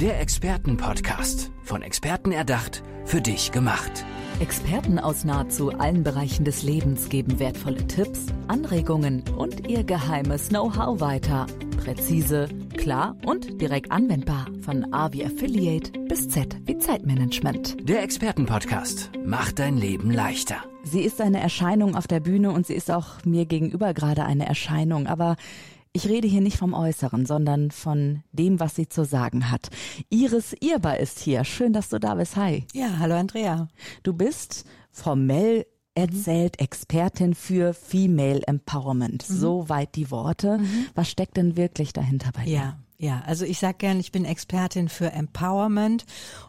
Der Expertenpodcast. Von Experten erdacht, für dich gemacht. Experten aus nahezu allen Bereichen des Lebens geben wertvolle Tipps, Anregungen und ihr geheimes Know-how weiter. Präzise, klar und direkt anwendbar. Von A wie Affiliate bis Z wie Zeitmanagement. Der Expertenpodcast macht dein Leben leichter. Sie ist eine Erscheinung auf der Bühne und sie ist auch mir gegenüber gerade eine Erscheinung. Aber ich rede hier nicht vom Äußeren, sondern von dem, was sie zu sagen hat. Iris Irber ist hier. Schön, dass du da bist. Hi. Ja, hallo Andrea. Du bist formell erzählt Expertin für Female Empowerment. Mhm. Soweit die Worte. Mhm. Was steckt denn wirklich dahinter bei dir? Ja. Ja, also ich sage gerne, ich bin Expertin für Empowerment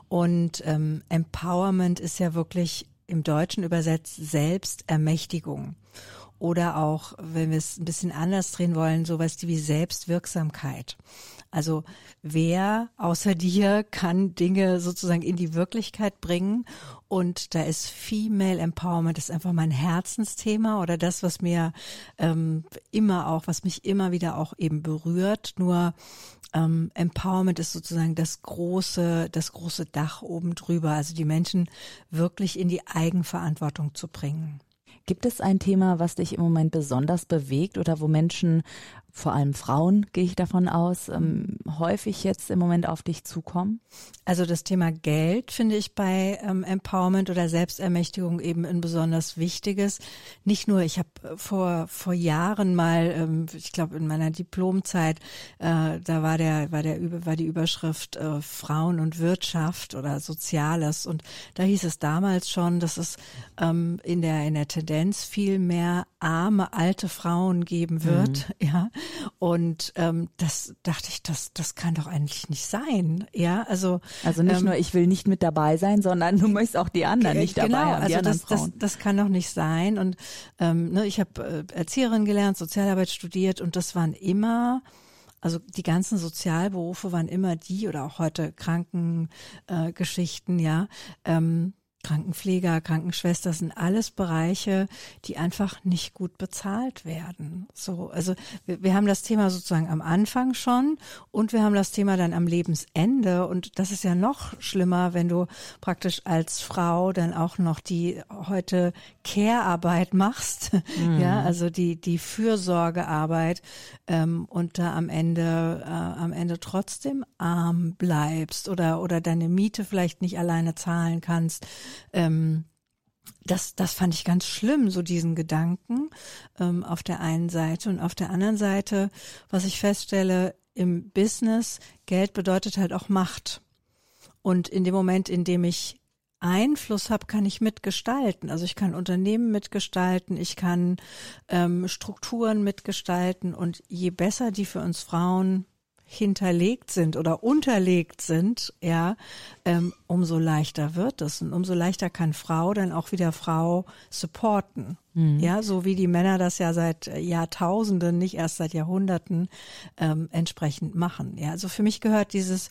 und ähm, Empowerment ist ja wirklich im Deutschen übersetzt Selbstermächtigung oder auch, wenn wir es ein bisschen anders drehen wollen, sowas wie Selbstwirksamkeit. Also wer außer dir kann Dinge sozusagen in die Wirklichkeit bringen? Und da ist Female Empowerment ist einfach mein Herzensthema oder das, was mir ähm, immer auch, was mich immer wieder auch eben berührt. Nur ähm, Empowerment ist sozusagen das große, das große Dach oben drüber. Also die Menschen wirklich in die Eigenverantwortung zu bringen. Gibt es ein Thema, was dich im Moment besonders bewegt oder wo Menschen vor allem Frauen, gehe ich davon aus, ähm, häufig jetzt im Moment auf dich zukommen? Also das Thema Geld finde ich bei ähm, Empowerment oder Selbstermächtigung eben ein besonders wichtiges. Nicht nur, ich habe äh, vor vor Jahren mal, ähm, ich glaube in meiner Diplomzeit, äh, da war der war der war die Überschrift äh, Frauen und Wirtschaft oder Soziales und da hieß es damals schon, dass es ähm, in der in der Tendenz viel mehr arme alte Frauen geben wird, mhm. ja und ähm, das dachte ich, das, das kann doch eigentlich nicht sein. Ja, also. Also nicht ähm, nur, ich will nicht mit dabei sein, sondern du möchtest auch die anderen nicht genau, dabei haben. Die also das, Frauen. Das, das kann doch nicht sein. Und ähm, ne, ich habe äh, Erzieherin gelernt, Sozialarbeit studiert und das waren immer also die ganzen Sozialberufe waren immer die oder auch heute Krankengeschichten, äh, ja, ähm, Krankenpfleger, Krankenschwester sind alles Bereiche, die einfach nicht gut bezahlt werden. So, also wir, wir, haben das Thema sozusagen am Anfang schon und wir haben das Thema dann am Lebensende und das ist ja noch schlimmer, wenn du praktisch als Frau dann auch noch die heute Care-Arbeit machst, mhm. ja, also die die Fürsorgearbeit ähm, und da am Ende äh, am Ende trotzdem arm bleibst oder oder deine Miete vielleicht nicht alleine zahlen kannst ähm, das, das fand ich ganz schlimm, so diesen Gedanken ähm, auf der einen Seite und auf der anderen Seite, was ich feststelle im Business, Geld bedeutet halt auch Macht. Und in dem Moment, in dem ich Einfluss habe, kann ich mitgestalten. Also ich kann Unternehmen mitgestalten, ich kann ähm, Strukturen mitgestalten und je besser die für uns Frauen hinterlegt sind oder unterlegt sind, ja, ähm, umso leichter wird es und umso leichter kann Frau dann auch wieder Frau supporten. Mhm. Ja, so wie die Männer das ja seit Jahrtausenden, nicht erst seit Jahrhunderten ähm, entsprechend machen. Ja, also für mich gehört dieses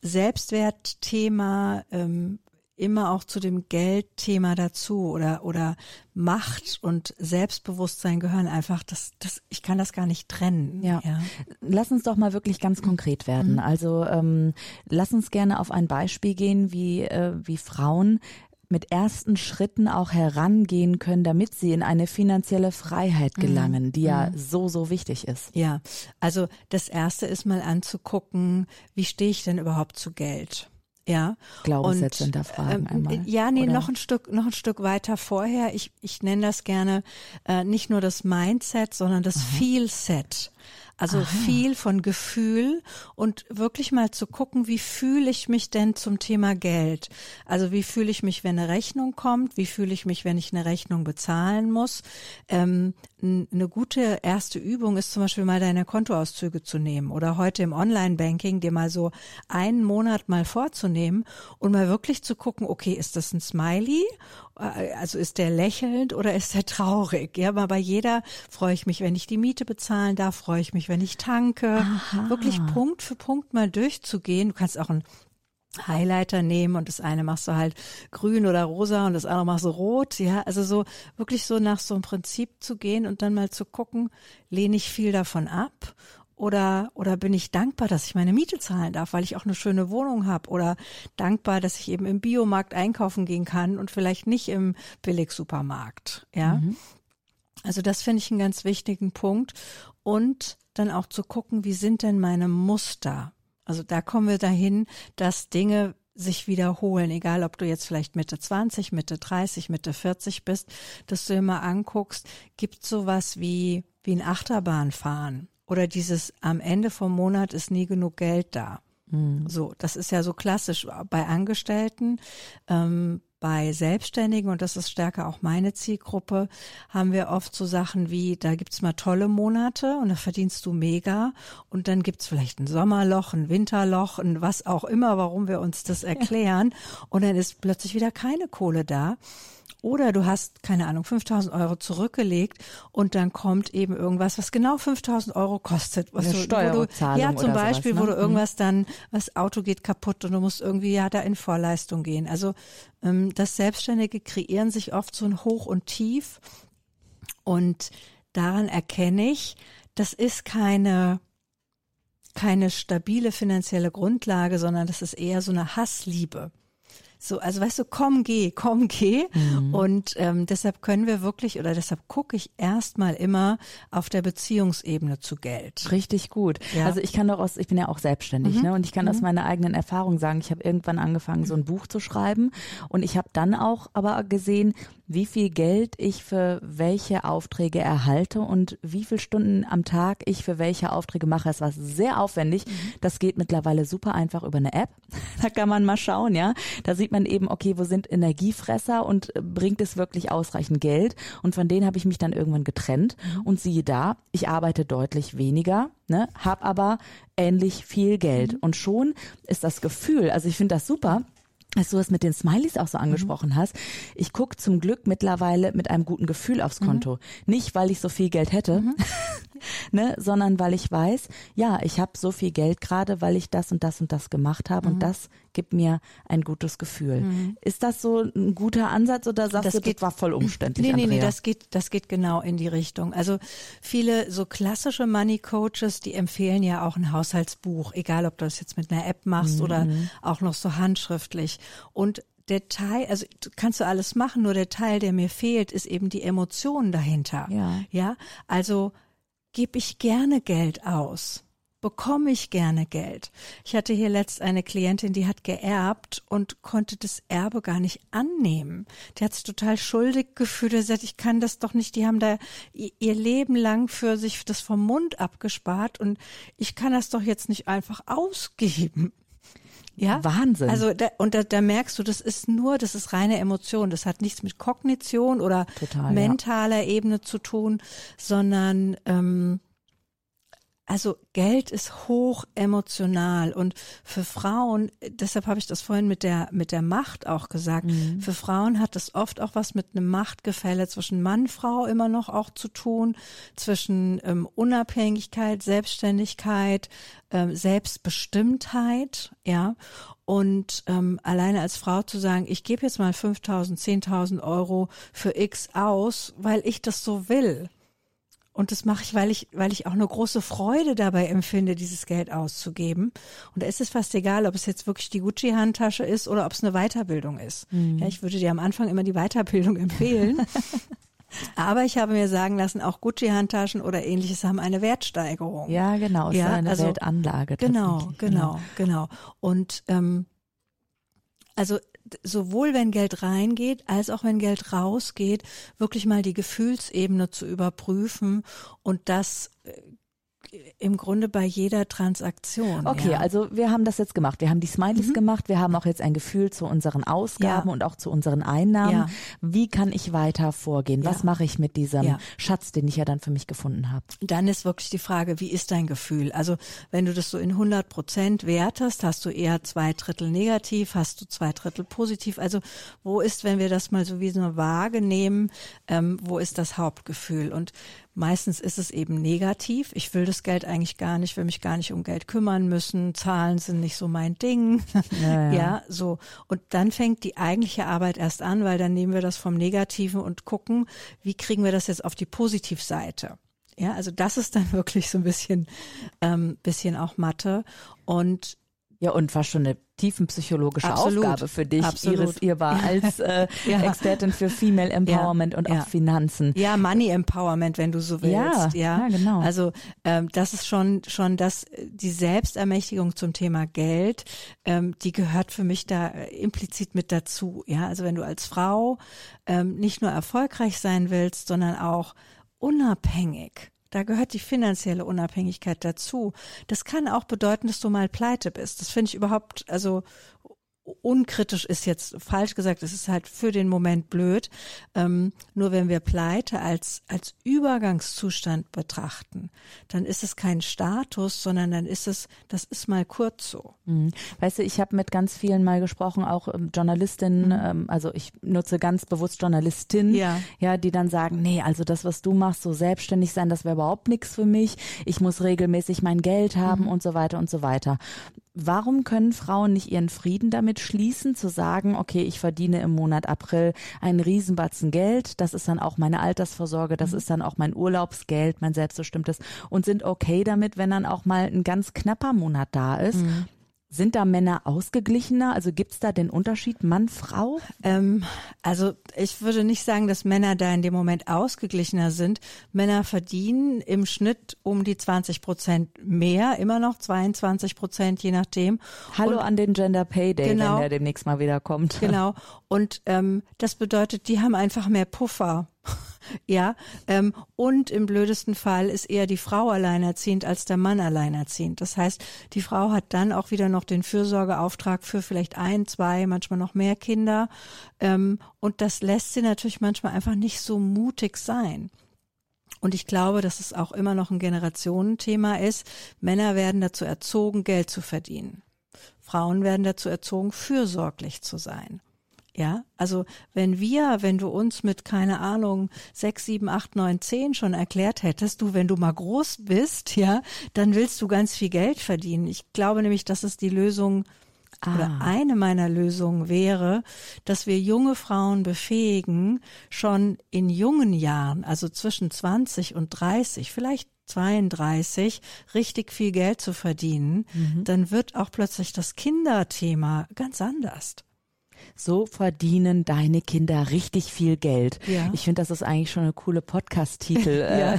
Selbstwertthema ähm, immer auch zu dem Geldthema dazu oder oder Macht und Selbstbewusstsein gehören einfach das das ich kann das gar nicht trennen ja, ja. lass uns doch mal wirklich ganz konkret werden mhm. also ähm, lass uns gerne auf ein Beispiel gehen wie äh, wie Frauen mit ersten Schritten auch herangehen können, damit sie in eine finanzielle Freiheit mhm. gelangen, die ja mhm. so, so wichtig ist. Ja, also das Erste ist mal anzugucken, wie stehe ich denn überhaupt zu Geld? Ja. Glaubenssätze hinterfragen ähm, einmal. Ja, nee, oder? noch ein Stück, noch ein Stück weiter vorher. Ich, ich nenne das gerne äh, nicht nur das Mindset, sondern das Feel-Set. Also Aha. viel von Gefühl und wirklich mal zu gucken, wie fühle ich mich denn zum Thema Geld? Also wie fühle ich mich, wenn eine Rechnung kommt? Wie fühle ich mich, wenn ich eine Rechnung bezahlen muss? Ähm, eine gute erste Übung ist zum Beispiel mal deine Kontoauszüge zu nehmen oder heute im Online-Banking dir mal so einen Monat mal vorzunehmen und mal wirklich zu gucken, okay, ist das ein Smiley? Äh, also ist der lächelnd oder ist der traurig? Ja, aber bei jeder freue ich mich, wenn ich die Miete bezahlen darf, freue ich mich, wenn ich tanke. Aha. Wirklich Punkt für Punkt mal durchzugehen. Du kannst auch ein Highlighter nehmen und das eine machst du halt grün oder rosa und das andere machst du rot, ja, also so wirklich so nach so einem Prinzip zu gehen und dann mal zu gucken, lehne ich viel davon ab Oder, oder bin ich dankbar, dass ich meine Miete zahlen darf, weil ich auch eine schöne Wohnung habe? Oder dankbar, dass ich eben im Biomarkt einkaufen gehen kann und vielleicht nicht im Billigsupermarkt? Ja. Mhm. Also das finde ich einen ganz wichtigen Punkt. Und dann auch zu gucken, wie sind denn meine Muster? Also da kommen wir dahin, dass Dinge sich wiederholen, egal ob du jetzt vielleicht Mitte 20, Mitte 30, Mitte 40 bist, dass du immer anguckst, gibt sowas wie, wie ein Achterbahnfahren oder dieses am Ende vom Monat ist nie genug Geld da. Mhm. So, das ist ja so klassisch bei Angestellten. Ähm, bei Selbstständigen, und das ist stärker auch meine Zielgruppe, haben wir oft so Sachen wie, da gibt's mal tolle Monate und da verdienst du mega. Und dann gibt's vielleicht ein Sommerloch, ein Winterloch, ein was auch immer, warum wir uns das erklären. Und dann ist plötzlich wieder keine Kohle da. Oder du hast, keine Ahnung, 5000 Euro zurückgelegt und dann kommt eben irgendwas, was genau 5000 Euro kostet. Was Eine du, wo du, ja, zum Beispiel, sowas, ne? wo du mhm. irgendwas dann, das Auto geht kaputt und du musst irgendwie ja da in Vorleistung gehen. Also ähm, das Selbstständige kreieren sich oft so ein Hoch und Tief und daran erkenne ich, das ist keine keine stabile finanzielle Grundlage, sondern das ist eher so eine Hassliebe. So, also weißt du, komm, geh, komm, geh. Mhm. Und ähm, deshalb können wir wirklich oder deshalb gucke ich erstmal immer auf der Beziehungsebene zu Geld. Richtig gut. Ja. Also ich kann doch aus, ich bin ja auch selbstständig, mhm. ne? Und ich kann mhm. aus meiner eigenen Erfahrung sagen, ich habe irgendwann angefangen, so ein Buch zu schreiben. Und ich habe dann auch aber gesehen, wie viel Geld ich für welche Aufträge erhalte und wie viele Stunden am Tag ich für welche Aufträge mache. Es war sehr aufwendig. Mhm. Das geht mittlerweile super einfach über eine App. Da kann man mal schauen, ja. Da sieht man eben, okay, wo sind Energiefresser und bringt es wirklich ausreichend Geld? Und von denen habe ich mich dann irgendwann getrennt. Mhm. Und siehe da, ich arbeite deutlich weniger, ne, habe aber ähnlich viel Geld. Mhm. Und schon ist das Gefühl, also ich finde das super, dass du es mit den Smileys auch so mhm. angesprochen mhm. hast. Ich guck zum Glück mittlerweile mit einem guten Gefühl aufs mhm. Konto. Mhm. Nicht, weil ich so viel Geld hätte, mhm. ne, sondern weil ich weiß, ja, ich habe so viel Geld gerade, weil ich das und das und das gemacht habe und mhm. das gibt mir ein gutes Gefühl. Ist das so ein guter Ansatz oder sagst das du, geht, das war voll umständlich? Nee, nee, Andrea? nee, das geht, das geht genau in die Richtung. Also viele so klassische Money Coaches, die empfehlen ja auch ein Haushaltsbuch, egal ob du das jetzt mit einer App machst oder auch noch so handschriftlich. Und der Teil, also kannst du alles machen, nur der Teil, der mir fehlt, ist eben die Emotion dahinter. Ja. Ja, also gebe ich gerne Geld aus, bekomme ich gerne Geld. Ich hatte hier letzt eine Klientin, die hat geerbt und konnte das Erbe gar nicht annehmen. Die hat sich total schuldig gefühlt. Er sagt, ich kann das doch nicht. Die haben da ihr Leben lang für sich das vom Mund abgespart und ich kann das doch jetzt nicht einfach ausgeben. Ja, Wahnsinn. Also da, und da, da merkst du, das ist nur, das ist reine Emotion. Das hat nichts mit Kognition oder Total, mentaler ja. Ebene zu tun, sondern ähm, also Geld ist hoch emotional und für Frauen, deshalb habe ich das vorhin mit der mit der Macht auch gesagt. Mhm. Für Frauen hat das oft auch was mit einem Machtgefälle zwischen Mann Frau immer noch auch zu tun, zwischen ähm, Unabhängigkeit, Selbstständigkeit, ähm, Selbstbestimmtheit, ja. Und ähm, alleine als Frau zu sagen, ich gebe jetzt mal 5.000, 10.000 Euro für X aus, weil ich das so will und das mache ich, weil ich, weil ich auch eine große Freude dabei empfinde, dieses Geld auszugeben. Und da ist es fast egal, ob es jetzt wirklich die Gucci-Handtasche ist oder ob es eine Weiterbildung ist. Mhm. Ja, ich würde dir am Anfang immer die Weiterbildung empfehlen. Aber ich habe mir sagen lassen, auch Gucci-Handtaschen oder ähnliches haben eine Wertsteigerung. Ja, genau. Es ja, ist eine also, Wertanlage. Genau, genau, genau. Und ähm, also sowohl wenn Geld reingeht, als auch wenn Geld rausgeht, wirklich mal die Gefühlsebene zu überprüfen und das äh, im Grunde bei jeder Transaktion. Okay, ja. also wir haben das jetzt gemacht. Wir haben die Smileys mhm. gemacht. Wir haben auch jetzt ein Gefühl zu unseren Ausgaben ja. und auch zu unseren Einnahmen. Ja. Wie kann ich weiter vorgehen? Was mache ich mit diesem Schatz, den ich ja dann für mich gefunden habe? Dann ist wirklich die Frage, wie ist dein Gefühl? Also wenn du das so in 100 Prozent wertest, hast du eher zwei Drittel negativ, hast du zwei Drittel positiv. Also wo ist, wenn wir das mal so wie so eine Waage nehmen, ähm, wo ist das Hauptgefühl? Und Meistens ist es eben negativ. Ich will das Geld eigentlich gar nicht, will mich gar nicht um Geld kümmern müssen. Zahlen sind nicht so mein Ding. Ja, ja. ja, so. Und dann fängt die eigentliche Arbeit erst an, weil dann nehmen wir das vom Negativen und gucken, wie kriegen wir das jetzt auf die Positivseite. Ja, also das ist dann wirklich so ein bisschen, ähm, bisschen auch Mathe. Und ja, und fast schon eine tiefenpsychologische Absolut. Aufgabe für dich, Absolut. Iris Irbar, Ja. als äh, Ja. Expertin für Female Empowerment Ja. und Ja. auch Finanzen. ja, Money Empowerment, wenn du so willst. Ja, ja, ja, genau. Also ähm, das ist schon schon das die Selbstermächtigung zum Thema Geld, ähm, die gehört für mich da äh, implizit mit dazu. Ja, also wenn du als Frau ähm, nicht nur erfolgreich sein willst, sondern auch unabhängig. Da gehört die finanzielle Unabhängigkeit dazu. Das kann auch bedeuten, dass du mal pleite bist. Das finde ich überhaupt, also unkritisch ist jetzt falsch gesagt, es ist halt für den Moment blöd. Ähm, nur wenn wir Pleite als, als Übergangszustand betrachten, dann ist es kein Status, sondern dann ist es, das ist mal kurz so. Mhm. Weißt du, ich habe mit ganz vielen mal gesprochen, auch ähm, Journalistinnen, ähm, also ich nutze ganz bewusst Journalistin, Mhm. Ja. ja, die dann sagen, nee, also das, was du machst, so selbstständig sein, das wäre überhaupt nichts für mich. Ich muss regelmäßig mein Geld Mhm. haben und so weiter und so weiter. Warum können Frauen nicht ihren Frieden damit schließen, zu sagen, okay, ich verdiene im Monat April einen Riesenbatzen Geld, das ist dann auch meine Altersvorsorge, Mhm. das ist dann auch mein Urlaubsgeld, mein selbstbestimmtes und sind okay damit, wenn dann auch mal ein ganz knapper Monat da ist. Mhm. Sind da Männer ausgeglichener? Also gibt's da den Unterschied Mann, Frau? Ähm, also ich würde nicht sagen, dass Männer da in dem Moment ausgeglichener sind. Männer verdienen im Schnitt um die 20 Prozent mehr, immer noch 22 Prozent, je nachdem. Hallo Und- an den Gender Pay Day, Genau. wenn der demnächst mal wieder kommt. Genau. Und ähm, das bedeutet, die haben einfach mehr Puffer. Ja. Ähm, und im blödesten Fall ist eher die Frau alleinerziehend als der Mann alleinerziehend. Das heißt, die Frau hat dann auch wieder noch den Fürsorgeauftrag für vielleicht ein, zwei, manchmal noch mehr Kinder. Ähm, und das lässt sie natürlich manchmal einfach nicht so mutig sein. Und ich glaube, dass es auch immer noch ein Generationenthema ist. Männer werden dazu erzogen, Geld zu verdienen. Frauen werden dazu erzogen, fürsorglich zu sein. Ja, also wenn wir, wenn du uns mit, keine Ahnung, sechs, sieben, acht, neun, zehn schon erklärt hättest, du, wenn du mal groß bist, ja, dann willst du ganz viel Geld verdienen. Ich glaube nämlich, dass es die Lösung oder Ah. eine meiner Lösungen wäre, dass wir junge Frauen befähigen, schon in jungen Jahren, also zwischen 20 und 30, vielleicht 32, richtig viel Geld zu verdienen, dann wird auch plötzlich das Kinderthema ganz anders. So verdienen deine Kinder richtig viel Geld. Ja. Ich finde, das ist eigentlich schon eine coole Podcast-Titel. äh,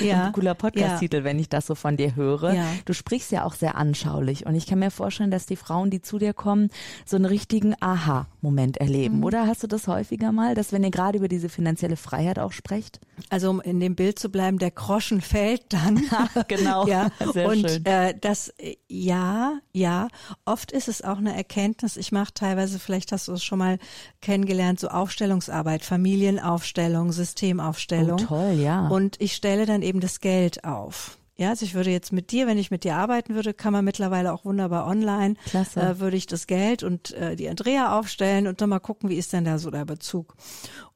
Ja. Ein cooler Podcast-Titel, wenn ich das so von dir höre. Ja. Du sprichst ja auch sehr anschaulich und ich kann mir vorstellen, dass die Frauen, die zu dir kommen, so einen richtigen Aha-Moment erleben. Mhm. Oder hast du das häufiger mal, dass wenn ihr gerade über diese finanzielle Freiheit auch sprecht? Also um in dem Bild zu bleiben, der Groschen fällt dann. genau. Ja, Sehr und schön. Äh, das äh, ja, ja. Oft ist es auch eine Erkenntnis. Ich mache teilweise, vielleicht hast du es schon mal kennengelernt, so Aufstellungsarbeit, Familienaufstellung, Systemaufstellung. Oh, toll, ja. Und ich stelle dann eben das Geld auf. Ja, also ich würde jetzt mit dir, wenn ich mit dir arbeiten würde, kann man mittlerweile auch wunderbar online, Klasse. äh, würde ich das Geld und äh, die Andrea aufstellen und dann mal gucken, wie ist denn da so der Bezug.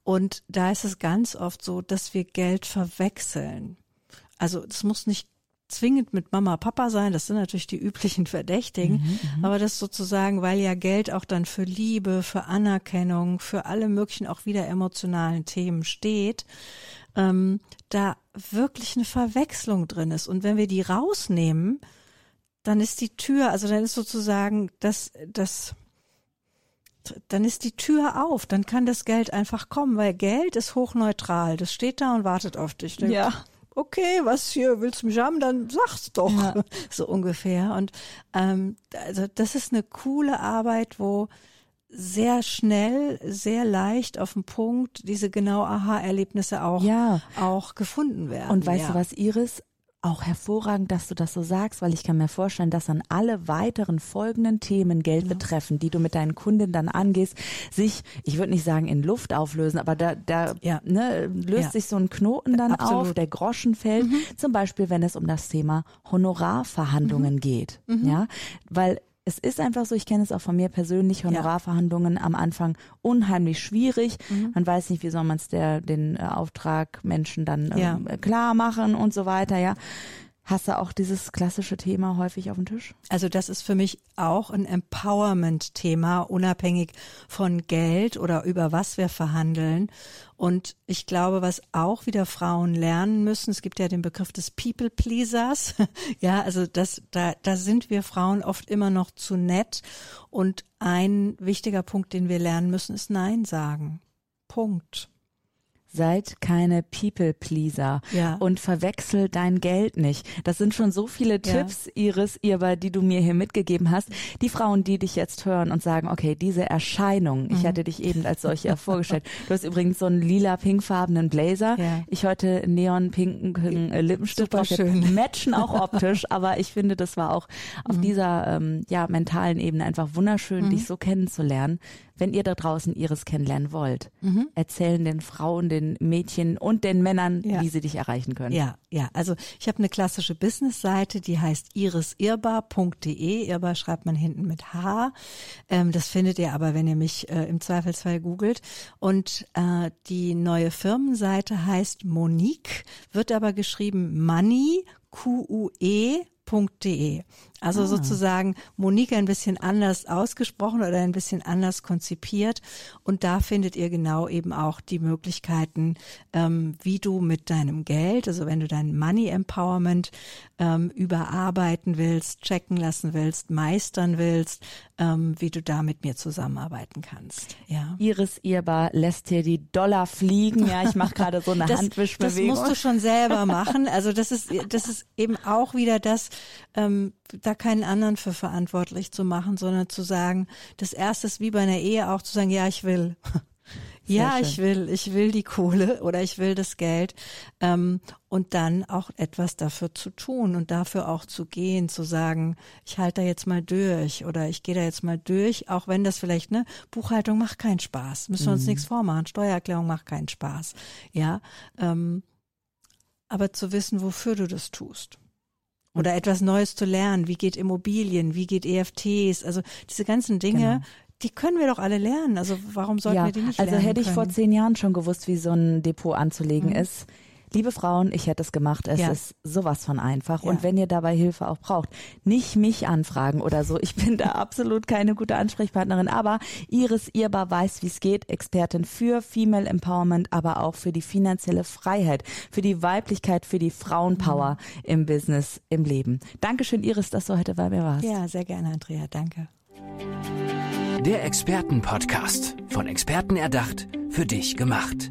Und da ist es ganz oft so, dass wir Geld verwechseln. Also das muss nicht zwingend mit Mama, Papa sein, das sind natürlich die üblichen Verdächtigen, aber das sozusagen, weil ja Geld auch dann für Liebe, für Anerkennung, für alle möglichen auch wieder emotionalen Themen steht, ähm, da wirklich eine Verwechslung drin ist. Und wenn wir die rausnehmen, dann ist die Tür, also dann ist sozusagen das, das, dann ist die Tür auf, dann kann das Geld einfach kommen, weil Geld ist hochneutral, das steht da und wartet auf dich. Ja. Okay, was hier, willst du mich haben, dann sag's doch. Ja. So ungefähr. Und ähm, also das ist eine coole Arbeit, wo sehr schnell, sehr leicht auf den Punkt diese genau Aha-Erlebnisse auch, Ja. auch gefunden werden. Und weißt ja. du was, Iris? Auch hervorragend, dass du das so sagst, weil ich kann mir vorstellen, dass an alle weiteren folgenden Themen Geld betreffen, die du mit deinen Kunden dann angehst, sich, ich würde nicht sagen in Luft auflösen, aber da, da Ja. ne, löst Ja. sich so ein Knoten dann Absolut. Mhm. auf, der Groschen fällt, zum Beispiel, wenn es um das Thema Honorarverhandlungen Mhm. geht. Ja, weil es ist einfach so, ich kenne es auch von mir persönlich, Honorarverhandlungen am Anfang unheimlich schwierig. Mhm. Man weiß nicht, wie soll man es der den äh, Auftragmenschen dann Ja. ähm, klar machen und so weiter, ja. Hast du auch dieses klassische Thema häufig auf dem Tisch? Also das ist für mich auch ein Empowerment-Thema, unabhängig von Geld oder über was wir verhandeln. Und ich glaube, was auch wieder Frauen lernen müssen, es gibt ja den Begriff des People Pleasers. ja, also das, da, da sind wir Frauen oft immer noch zu nett. Und ein wichtiger Punkt, den wir lernen müssen, ist Nein sagen. Punkt. Seid keine People-Pleaser Ja. und verwechsel dein Geld nicht. Das sind schon so viele Tipps, Iris, Irba, die du mir hier mitgegeben hast. Die Frauen, die dich jetzt hören und sagen, okay, diese Erscheinung, Mhm. ich hatte dich eben als solche ja vorgestellt. Du hast übrigens so einen lila-pinkfarbenen Blazer. Ja. Ich heute neon-pinken äh, Lippenstift. Super schön. Matchen auch optisch, aber ich finde, das war auch auf Mhm. dieser ähm, ja, mentalen Ebene einfach wunderschön, dich so kennenzulernen. Wenn ihr da draußen Iris kennenlernen wollt, erzählen den Frauen, den Mädchen und den Männern, Mhm. Ja. wie sie dich erreichen können. Ja, ja. Also ich habe eine klassische Business-Seite, die heißt irisirbar.de. Irbar schreibt man hinten mit H. Ähm, das findet ihr aber, wenn ihr mich äh, im Zweifelsfall googelt. Und äh, die neue Firmenseite heißt Monique, wird aber geschrieben Money, Q-U-E. Also sozusagen Monique ein bisschen anders ausgesprochen oder ein bisschen anders konzipiert. Und da findet ihr genau eben auch die Möglichkeiten, ähm, wie du mit deinem Geld, also wenn du dein Money Empowerment ähm, überarbeiten willst, checken lassen willst, meistern willst, ähm, wie du da mit mir zusammenarbeiten kannst. Ja. Iris Irbar lässt hier die Dollar fliegen. Ja, ich mache gerade so eine das, das Handwischbewegung. musst du schon selber machen. Also das ist, das ist eben auch wieder das, ähm, da keinen anderen für verantwortlich zu machen, sondern zu sagen, das erste ist wie bei einer Ehe auch zu sagen, ja, ich will. Ja, ich will, ich will die Kohle oder ich will das Geld ähm, und dann auch etwas dafür zu tun und dafür auch zu gehen, zu sagen, ich halte da jetzt mal durch oder ich gehe da jetzt mal durch, auch wenn das vielleicht ne Buchhaltung macht keinen Spaß, müssen wir uns nichts vormachen, Steuererklärung macht keinen Spaß, ja, ähm, aber zu wissen, wofür du das tust. Oder etwas Neues zu lernen. Wie geht Immobilien? Wie geht EFTs? Also diese ganzen Dinge, Genau. die können wir doch alle lernen. Also warum sollten ja, wir die nicht also lernen hätte ich vor können? zehn Jahren schon gewusst, wie so ein Depot anzulegen ist. Liebe Frauen, ich hätte es gemacht. Es Ja. ist sowas von einfach. Ja. Und wenn ihr dabei Hilfe auch braucht, nicht mich anfragen oder so. Ich bin da absolut keine gute Ansprechpartnerin. Aber Iris Irbar weiß, wie es geht. Expertin für Female Empowerment, aber auch für die finanzielle Freiheit, für die Weiblichkeit, für die Frauenpower Mhm. im Business, im Leben. Dankeschön, Iris, dass du heute bei mir warst. Ja, sehr gerne, Andrea. Danke. Der Expertenpodcast. Von Experten erdacht, für dich gemacht.